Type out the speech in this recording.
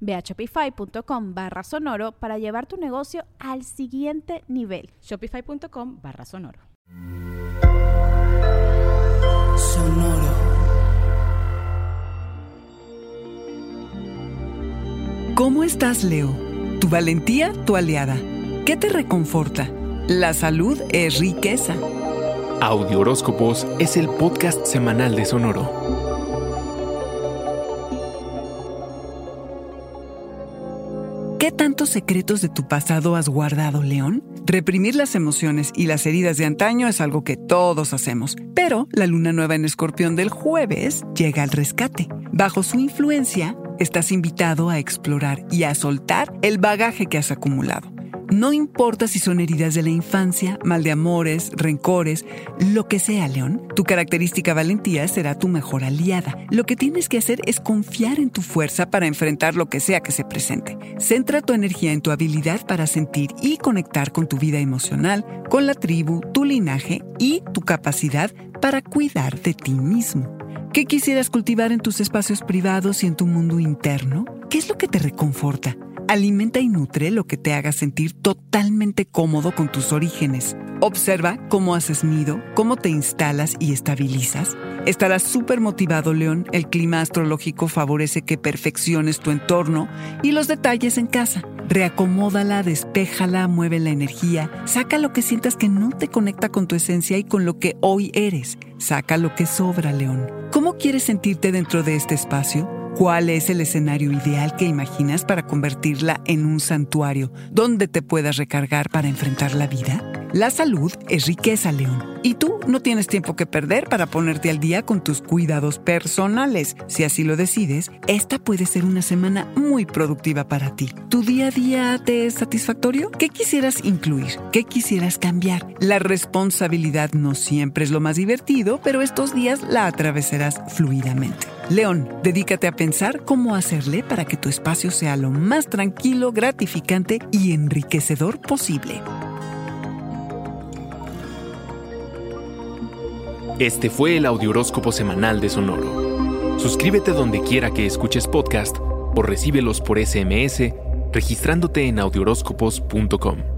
Ve a shopify.com barra sonoro para llevar tu negocio al siguiente nivel. Shopify.com barra sonoro. Sonoro. ¿Cómo estás, Leo? Tu valentía, tu aliada. ¿Qué te reconforta? La salud es riqueza. Audio Horóscopos es el podcast semanal de Sonoro. ¿Qué tantos secretos de tu pasado has guardado, León? Reprimir las emociones y las heridas de antaño es algo que todos hacemos, pero la luna nueva en escorpión del jueves llega al rescate. Bajo su influencia, estás invitado a explorar y a soltar el bagaje que has acumulado. No importa si son heridas de la infancia, mal de amores, rencores, lo que sea, León, tu característica valentía será tu mejor aliada. Lo que tienes que hacer es confiar en tu fuerza para enfrentar lo que sea que se presente. Centra tu energía en tu habilidad para sentir y conectar con tu vida emocional, con la tribu, tu linaje y tu capacidad para cuidar de ti mismo. ¿Qué quisieras cultivar en tus espacios privados y en tu mundo interno? ¿Qué es lo que te reconforta? Alimenta y nutre lo que te haga sentir totalmente cómodo con tus orígenes. Observa cómo haces nido, cómo te instalas y estabilizas. Estarás súper motivado, León. El clima astrológico favorece que perfecciones tu entorno y los detalles en casa. Reacomódala, despéjala, mueve la energía. Saca lo que sientas que no te conecta con tu esencia y con lo que hoy eres. Saca lo que sobra, León. ¿Cómo quieres sentirte dentro de este espacio? ¿Cuál es el escenario ideal que imaginas para convertirla en un santuario donde te puedas recargar para enfrentar la vida? La salud es riqueza, León, y tú no tienes tiempo que perder para ponerte al día con tus cuidados personales. Si así lo decides, esta puede ser una semana muy productiva para ti. ¿Tu día a día te es satisfactorio? ¿Qué quisieras incluir? ¿Qué quisieras cambiar? La responsabilidad no siempre es lo más divertido, pero estos días la atravesarás fluidamente. León, dedícate a pensar cómo hacerle para que tu espacio sea lo más tranquilo, gratificante y enriquecedor posible. Este fue el Audioróscopo Semanal de Sonoro. Suscríbete donde quiera que escuches podcast o recíbelos por SMS registrándote en audioróscopos.com.